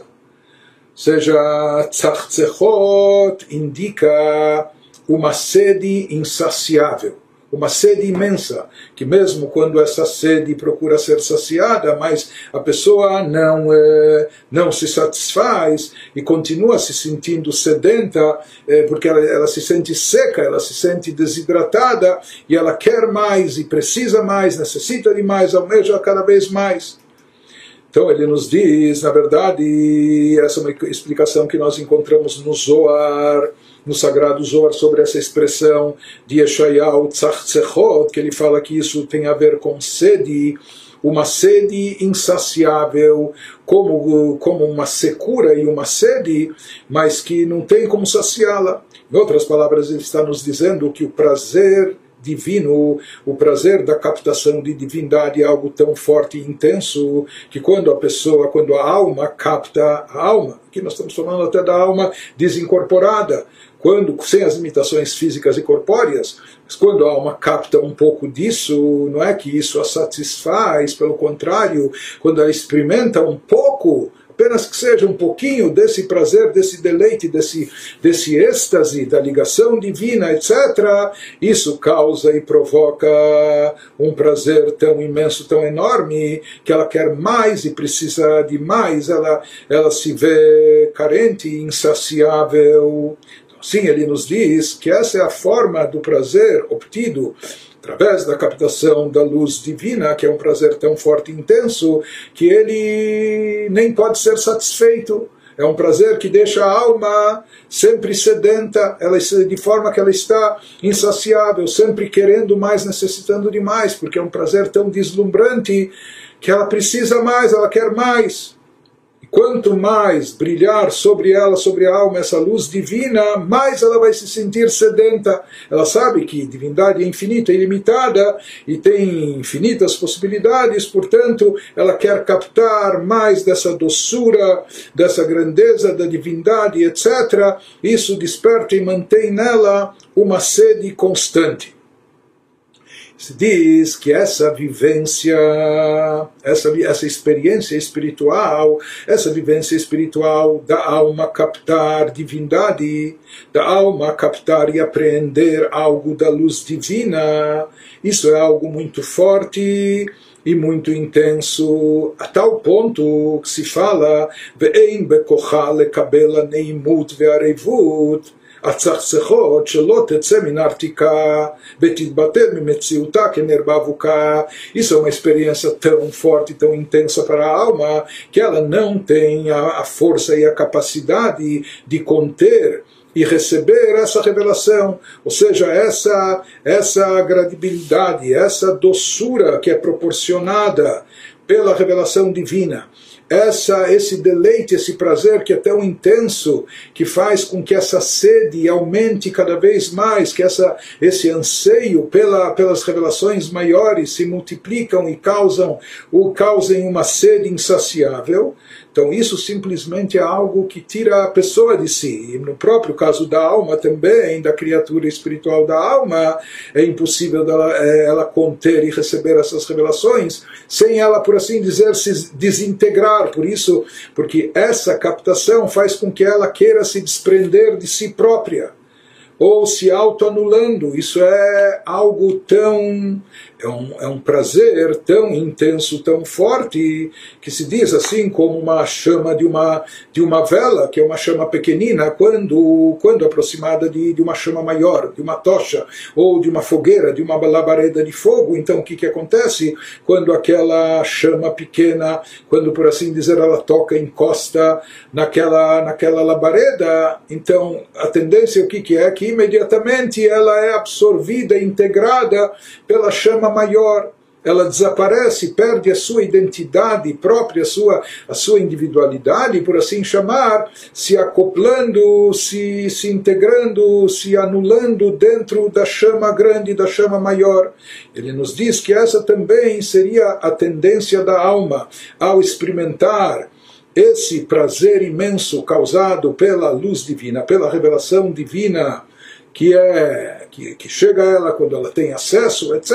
Ou seja, tzachtzechot indica uma sede insaciável uma sede imensa, que mesmo quando essa sede procura ser saciada, mas a pessoa não, é, não se satisfaz e continua se sentindo sedenta, é, porque ela, ela se sente seca, ela se sente desidratada e ela quer mais e precisa mais, necessita de mais, almeja cada vez mais. Então ele nos diz, na verdade, essa é uma explicação que nós encontramos no Zoar, no Sagrado Zohar sobre essa expressão de Yeshayahu Tzachtzechot, que ele fala que isso tem a ver com sede, uma sede insaciável, como, como uma secura e uma sede, mas que não tem como saciá-la. Em outras palavras, ele está nos dizendo que o prazer divino, o prazer da captação de divindade é algo tão forte e intenso que quando a pessoa, quando a alma capta a alma, aqui nós estamos falando até da alma desincorporada, quando sem as limitações físicas e corpóreas, mas quando a alma capta um pouco disso, não é que isso a satisfaz, pelo contrário, quando ela experimenta um pouco apenas que seja um pouquinho desse prazer, desse deleite, desse, desse êxtase da ligação divina, etc., isso causa e provoca um prazer tão imenso, tão enorme, que ela quer mais e precisa de mais, ela, ela se vê carente, insaciável. Sim, ele nos diz que essa é a forma do prazer obtido através da captação da luz divina, que é um prazer tão forte e intenso, que ele nem pode ser satisfeito. É um prazer que deixa a alma sempre sedenta, ela de forma que ela está insaciável, sempre querendo mais, necessitando de mais, porque é um prazer tão deslumbrante que ela precisa mais, ela quer mais. Quanto mais brilhar sobre ela, sobre a alma, essa luz divina, mais ela vai se sentir sedenta. Ela sabe que divindade é infinita, ilimitada e tem infinitas possibilidades, portanto, ela quer captar mais dessa doçura, dessa grandeza da divindade, etc. Isso desperta e mantém nela uma sede constante se diz que essa vivência, essa, essa experiência espiritual, essa vivência espiritual da alma captar divindade, da alma captar e apreender algo da luz divina, isso é algo muito forte e muito intenso, a tal ponto que se fala, ve'ein bekocha lekabel neimut ve'arevut, הצחצחות שלא תצא מן הארתיקה ותתבטל ממציאותה כנרבה אבוקה. Isso é uma experiência tão forte, tão intensa para a alma, que ela não tem a, a força e a capacidade de conter e receber essa revelação, ou seja, essa essa gradibilidade, essa doçura que é proporcionada pela revelação divina essa, esse deleite, esse prazer que é tão intenso, que faz com que essa sede aumente cada vez mais, que essa, esse anseio pela, pelas revelações maiores se multiplicam e causam, o causem uma sede insaciável. Então isso simplesmente é algo que tira a pessoa de si. E no próprio caso da alma também, da criatura espiritual da alma, é impossível dela, é, ela conter e receber essas revelações sem ela, por assim dizer, se desintegrar. Por isso, porque essa captação faz com que ela queira se desprender de si própria ou se autoanulando. Isso é algo tão. É um, é um prazer tão intenso, tão forte, que se diz assim como uma chama de uma, de uma vela, que é uma chama pequenina, quando, quando aproximada de, de uma chama maior, de uma tocha, ou de uma fogueira, de uma labareda de fogo. Então o que, que acontece? Quando aquela chama pequena, quando por assim dizer ela toca, encosta naquela, naquela labareda, então a tendência o que, que é? Que imediatamente ela é absorvida, integrada pela chama maior. Ela desaparece, perde a sua identidade própria, a sua, a sua individualidade, por assim chamar, se acoplando, se, se integrando, se anulando dentro da chama grande, da chama maior. Ele nos diz que essa também seria a tendência da alma ao experimentar esse prazer imenso causado pela luz divina, pela revelação divina que é que, que chega a ela quando ela tem acesso, etc.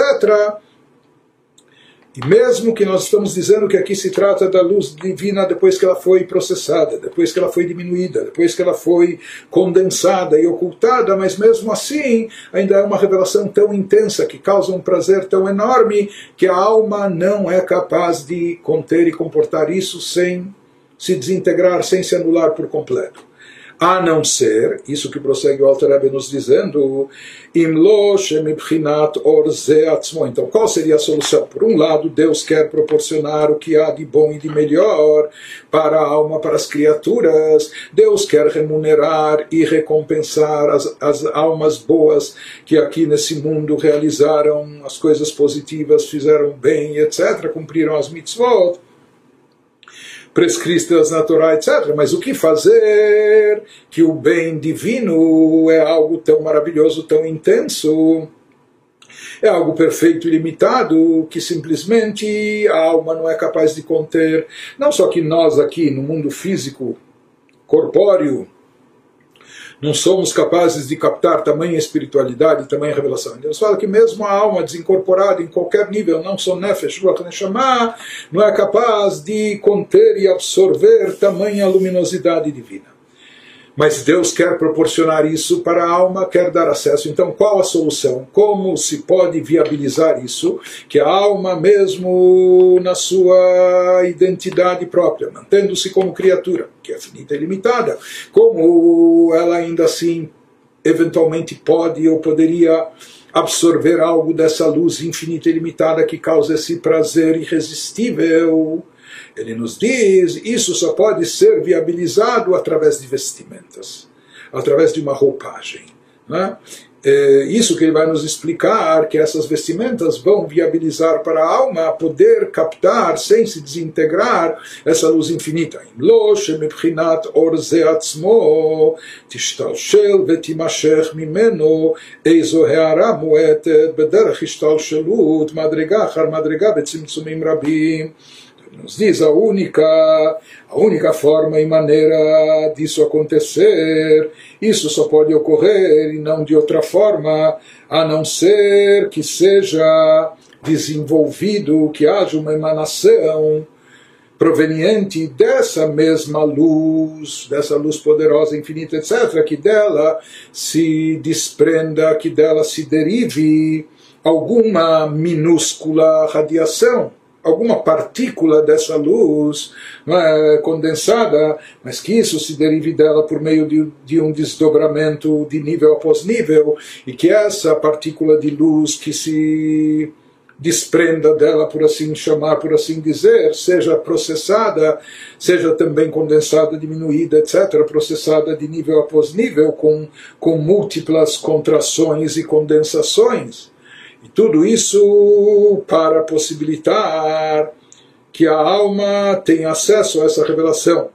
E mesmo que nós estamos dizendo que aqui se trata da luz divina depois que ela foi processada, depois que ela foi diminuída, depois que ela foi condensada e ocultada, mas mesmo assim ainda é uma revelação tão intensa que causa um prazer tão enorme que a alma não é capaz de conter e comportar isso sem se desintegrar, sem se anular por completo a não ser, isso que prossegue o Alter Rebbe nos dizendo, Então, qual seria a solução? Por um lado, Deus quer proporcionar o que há de bom e de melhor para a alma, para as criaturas. Deus quer remunerar e recompensar as, as almas boas que aqui nesse mundo realizaram as coisas positivas, fizeram bem, etc., cumpriram as mitzvot prescritas na Torá, etc. Mas o que fazer que o bem divino é algo tão maravilhoso, tão intenso? É algo perfeito e limitado que simplesmente a alma não é capaz de conter. Não só que nós aqui no mundo físico, corpóreo, não somos capazes de captar tamanha espiritualidade, tamanha revelação. Deus fala que mesmo a alma desincorporada em qualquer nível, não só Nefesh, não é capaz de conter e absorver tamanha luminosidade divina. Mas Deus quer proporcionar isso para a alma, quer dar acesso. Então, qual a solução? Como se pode viabilizar isso? Que a alma, mesmo na sua identidade própria, mantendo-se como criatura, que é finita e limitada, como ela ainda assim eventualmente pode ou poderia absorver algo dessa luz infinita e limitada que causa esse prazer irresistível ele nos diz isso só pode ser viabilizado através de vestimentas, através de uma roupagem. Né? É isso que ele vai nos explicar, que essas vestimentas vão viabilizar para a alma poder captar, sem se desintegrar, essa luz infinita. Nos diz a única, a única forma e maneira disso acontecer. Isso só pode ocorrer e não de outra forma, a não ser que seja desenvolvido, que haja uma emanação proveniente dessa mesma luz, dessa luz poderosa, infinita, etc., que dela se desprenda, que dela se derive alguma minúscula radiação alguma partícula dessa luz é, condensada, mas que isso se derive dela por meio de, de, um desdobramento de nível após nível, e que essa partícula de luz que se desprenda dela, por assim chamar, por assim dizer, seja processada, seja também condensada, diminuída, etc., processada de nível após nível, com, com múltiplas contrações e condensações. Tudo isso para possibilitar que a alma tenha acesso a essa revelação.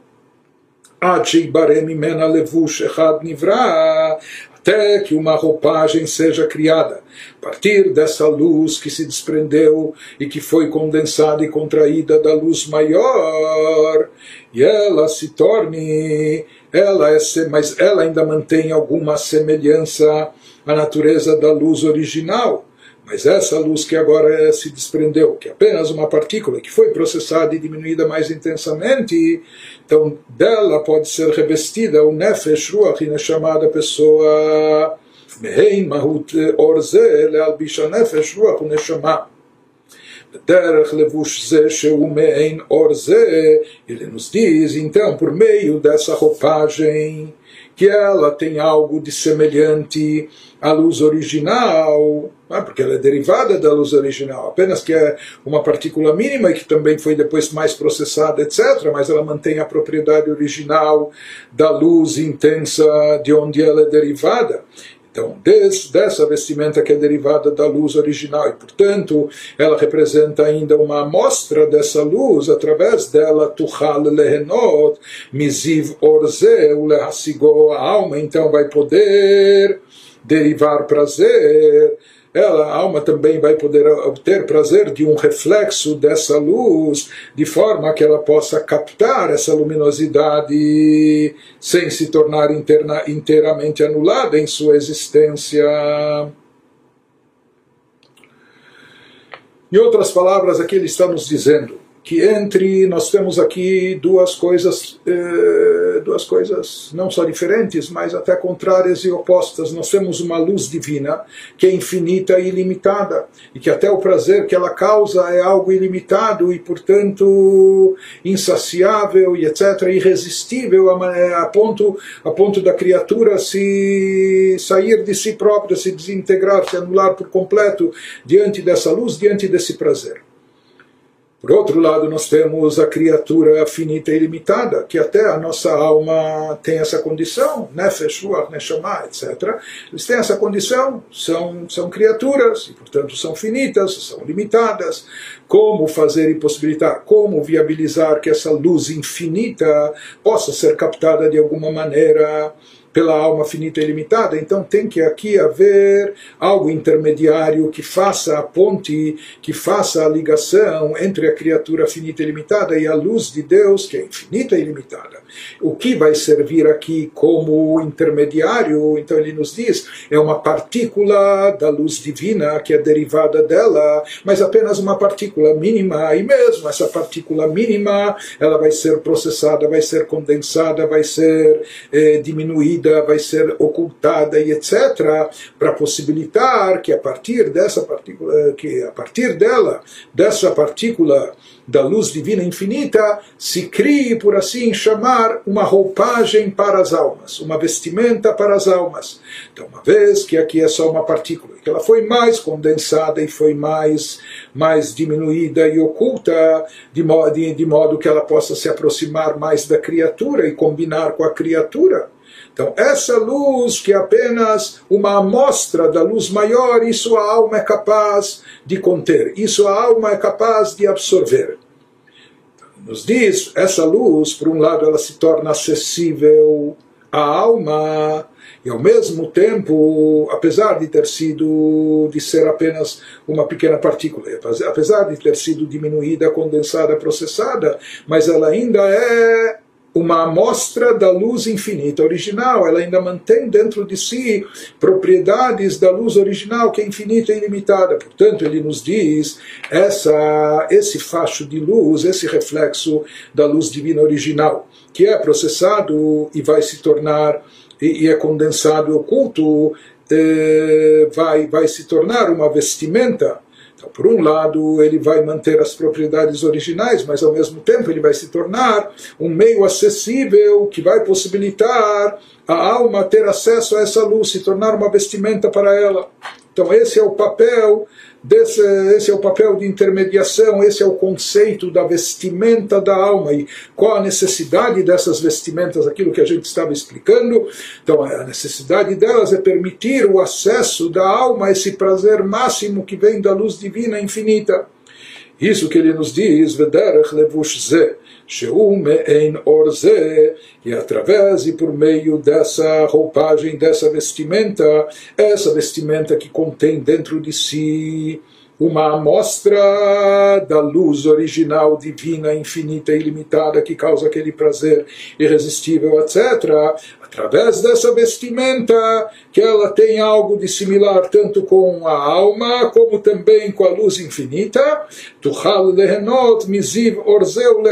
Até que uma roupagem seja criada, a partir dessa luz que se desprendeu e que foi condensada e contraída da luz maior, e ela se torne, ela é, mas ela ainda mantém alguma semelhança à natureza da luz original mas essa luz que agora se desprendeu, que é apenas uma partícula que foi processada e diminuída mais intensamente, então dela pode ser revestida o nefesh ruach, chamada pessoa מהין מהות אור זה להלביש הנפש רוח ונשמה. בדרך לבוש זה שהוא מעין אור זה, ele nos diz, então, por meio dessa roupagem, que ela tem algo de semelhante à luz original, né, porque ela é derivada da luz original, apenas que é uma partícula mínima e que também foi depois mais processada, etc., mas ela mantém a propriedade original da luz intensa de onde ela é derivada. Então, des, dessa vestimenta que é derivada da luz original, e portanto ela representa ainda uma amostra dessa luz, através dela, Tuchal Lehenot, Miziv Orze, Ulehasigo, a alma então vai poder derivar prazer ela, a alma também vai poder obter prazer de um reflexo dessa luz, de forma que ela possa captar essa luminosidade sem se tornar interna, inteiramente anulada em sua existência. Em outras palavras, aqui ele está nos dizendo que entre nós temos aqui duas coisas, eh, duas coisas não só diferentes, mas até contrárias e opostas. Nós temos uma luz divina que é infinita e ilimitada e que até o prazer que ela causa é algo ilimitado e portanto insaciável e etc, irresistível a, a ponto a ponto da criatura se sair de si própria, se desintegrar, se anular por completo diante dessa luz, diante desse prazer. Por outro lado, nós temos a criatura finita e limitada, que até a nossa alma tem essa condição, Nefesh, Ruach, Neshama, etc. Eles têm essa condição, são, são criaturas, e portanto são finitas, são limitadas. Como fazer e possibilitar, como viabilizar que essa luz infinita possa ser captada de alguma maneira pela alma finita e limitada. Então tem que aqui haver algo intermediário que faça a ponte, que faça a ligação entre a criatura finita e limitada e a luz de Deus, que é infinita e limitada. O que vai servir aqui como intermediário, então ele nos diz, é uma partícula da luz divina que é derivada dela, mas apenas uma partícula mínima, e mesmo essa partícula mínima, ela vai ser processada, vai ser condensada, vai ser eh, diminuída, vai ser ocultada e etc, para possibilitar que a partir dessa partícula, que a partir dela, dessa partícula da luz divina infinita, se crie, por assim chamar, uma roupagem para as almas, uma vestimenta para as almas. Então, uma vez que aqui é só uma partícula, que ela foi mais condensada e foi mais, mais diminuída e oculta, de modo, de, de modo que ela possa se aproximar mais da criatura e combinar com a criatura. Então, essa luz, que é apenas uma amostra da luz maior, isso a alma é capaz de conter, isso a alma é capaz de absorver. Nos diz, essa luz, por um lado, ela se torna acessível à alma, e ao mesmo tempo, apesar de ter sido, de ser apenas uma pequena partícula, apesar de ter sido diminuída, condensada, processada, mas ela ainda é uma amostra da luz infinita original, ela ainda mantém dentro de si propriedades da luz original, que é infinita e ilimitada. Portanto, ele nos diz essa, esse facho de luz, esse reflexo da luz divina original, que é processado e vai se tornar, e, e é condensado e oculto, eh, vai, vai se tornar uma vestimenta então, por um lado, ele vai manter as propriedades originais, mas ao mesmo tempo ele vai se tornar um meio acessível que vai possibilitar a alma ter acesso a essa luz, se tornar uma vestimenta para ela. Então, esse é o papel Desse, esse é o papel de intermediação, esse é o conceito da vestimenta da alma e qual a necessidade dessas vestimentas, aquilo que a gente estava explicando. Então, a necessidade delas é permitir o acesso da alma a esse prazer máximo que vem da luz divina infinita. Isso que ele nos diz, Vederech levush ze, Sheu em Orze, e através e por meio dessa roupagem, dessa vestimenta, essa vestimenta que contém dentro de si uma amostra da luz original, divina, infinita, ilimitada, que causa aquele prazer irresistível, etc. Através dessa vestimenta, que ela tem algo de similar tanto com a alma como também com a luz infinita, miziv orzeu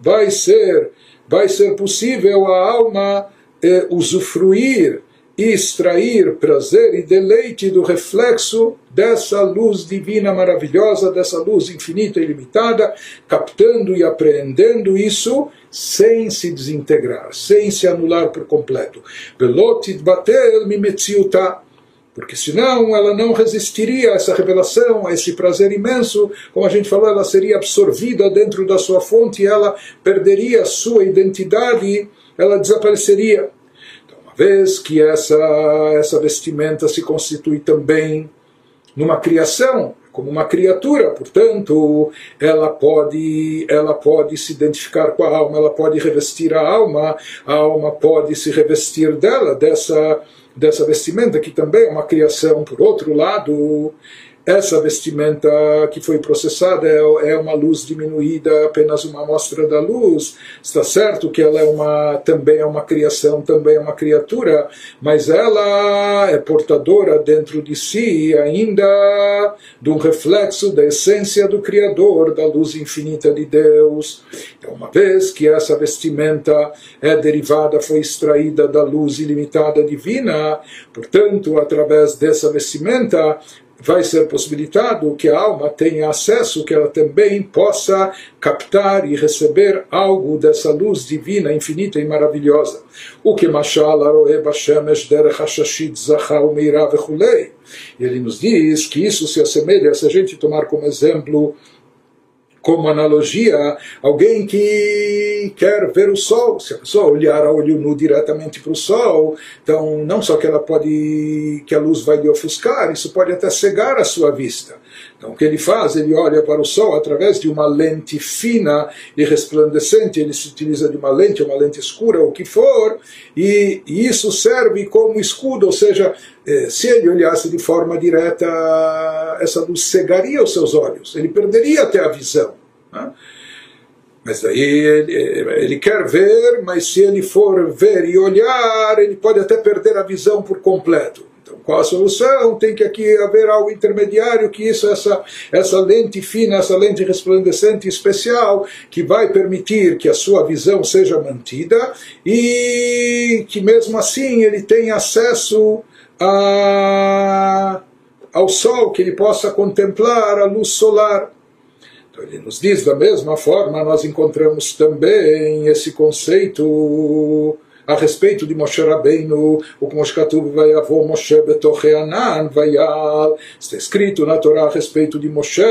vai ser, vai ser possível a alma eh, usufruir e extrair prazer e deleite do reflexo dessa luz divina maravilhosa, dessa luz infinita e ilimitada, captando e apreendendo isso sem se desintegrar, sem se anular por completo. Velotit batel mimetziuta porque senão ela não resistiria a essa revelação, a esse prazer imenso, como a gente falou, ela seria absorvida dentro da sua fonte, ela perderia sua identidade, ela desapareceria vez que essa, essa vestimenta se constitui também numa criação, como uma criatura, portanto, ela pode, ela pode se identificar com a alma, ela pode revestir a alma, a alma pode se revestir dela, dessa, dessa vestimenta, que também é uma criação. Por outro lado, essa vestimenta que foi processada é, é uma luz diminuída, apenas uma amostra da luz. Está certo que ela é uma, também é uma criação, também é uma criatura, mas ela é portadora dentro de si ainda de um reflexo da essência do Criador, da luz infinita de Deus. Então, uma vez que essa vestimenta é derivada, foi extraída da luz ilimitada divina, portanto, através dessa vestimenta, vai ser possibilitado que a alma tenha acesso, que ela também possa captar e receber algo dessa luz divina, infinita e maravilhosa. O que Mashal Aroe Bashemesh Derech Hashashit Zachal Meira Vechulei. Ele nos diz que isso se assemelha, se a gente tomar como exemplo como analogia, alguém que quer ver o sol, se a pessoa olhar a olho nu diretamente para o sol, então não só que ela pode, que a luz vai lhe ofuscar, isso pode até cegar a sua vista. Então o que ele faz? Ele olha para o sol através de uma lente fina e resplandecente, ele se utiliza de uma lente, uma lente escura, o que for, e, e isso serve como escudo, ou seja, se ele olhasse de forma direta, essa luz cegaria os seus olhos, ele perderia até a visão. Né? Mas daí ele, ele, quer ver, mas se ele for ver e olhar, ele pode até perder a visão por completo. Então, qual a solução? Tem que aqui haver algo intermediário, que isso, essa, essa lente fina, essa lente resplandecente especial, que vai permitir que a sua visão seja mantida e que mesmo assim ele tenha acesso a, ao sol, que ele possa contemplar a luz solar. Então, ele nos diz da mesma forma, nós encontramos também esse conceito a respeito de Moshe Rabbeinu, o que Moshe Katuv vai avô Moshe Betocheanan vayal, está escrito na Torá a respeito de Moshe,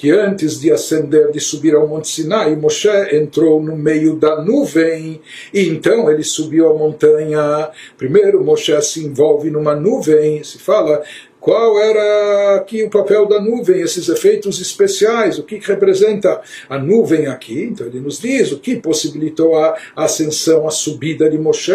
que antes de ascender, de subir ao Monte Sinai, Moshe entrou no meio da nuvem, e então ele subiu a montanha. Primeiro Moshe se envolve numa nuvem, se fala qual era aqui o papel da nuvem, esses efeitos especiais, o que representa a nuvem aqui? Então ele nos diz o que possibilitou a ascensão, a subida de Moshe,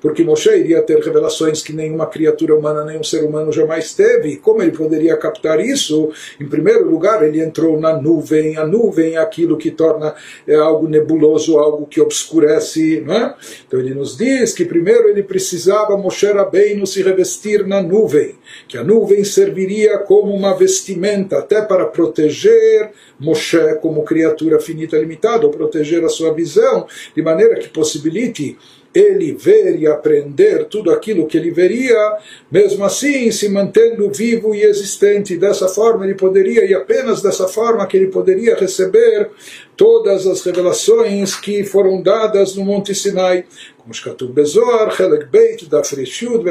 porque Moshe iria ter revelações que nenhuma criatura humana, nenhum ser humano jamais teve. Como ele poderia captar isso? Em primeiro lugar, ele entrou na nuvem. A nuvem é aquilo que torna é algo nebuloso, algo que obscurece. Não é? Então ele nos diz que primeiro ele precisava Moshe Rabbeinu se revestir na nuvem, que a nuvem serviria como uma vestimenta até para proteger Moshe como criatura finita limitada, ou proteger a sua visão, de maneira que possibilite ele ver e aprender tudo aquilo que ele veria, mesmo assim se mantendo vivo e existente. Dessa forma ele poderia, e apenas dessa forma que ele poderia receber todas as revelações que foram dadas no Monte Sinai. כמו שכתוב בזוהר, חלק ב', דף רשות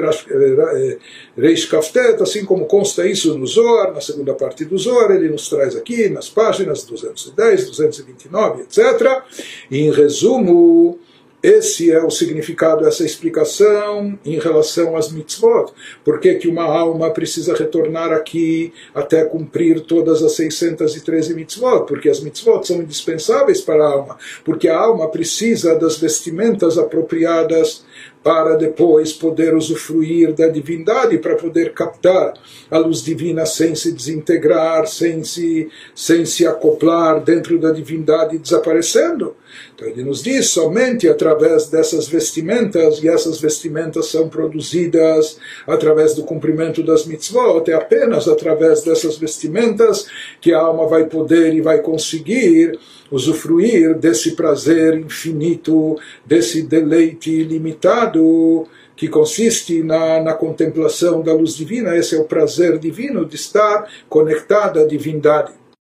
וריש כ"ט, assim como consta isso no Zohar, na segunda parte do Zohar, ele nos traz aqui nas páginas 210, 229, etc. E em resumo, esse é o significado, essa explicação em relação às mitzvot. Por que, que uma alma precisa retornar aqui até cumprir todas as 613 mitzvot? Porque as mitzvot são indispensáveis para a alma. Porque a alma precisa das vestimentas apropriadas para depois poder usufruir da divindade, para poder captar a luz divina sem se desintegrar, sem se, sem se acoplar dentro da divindade desaparecendo. Então ele nos diz somente através dessas vestimentas, e essas vestimentas são produzidas através do cumprimento das mitzvot, é apenas através dessas vestimentas que a alma vai poder e vai conseguir usufruir desse prazer infinito, desse deleite ilimitado que consiste na, na, contemplação da luz divina. Esse é o prazer divino de estar conectado à divindade.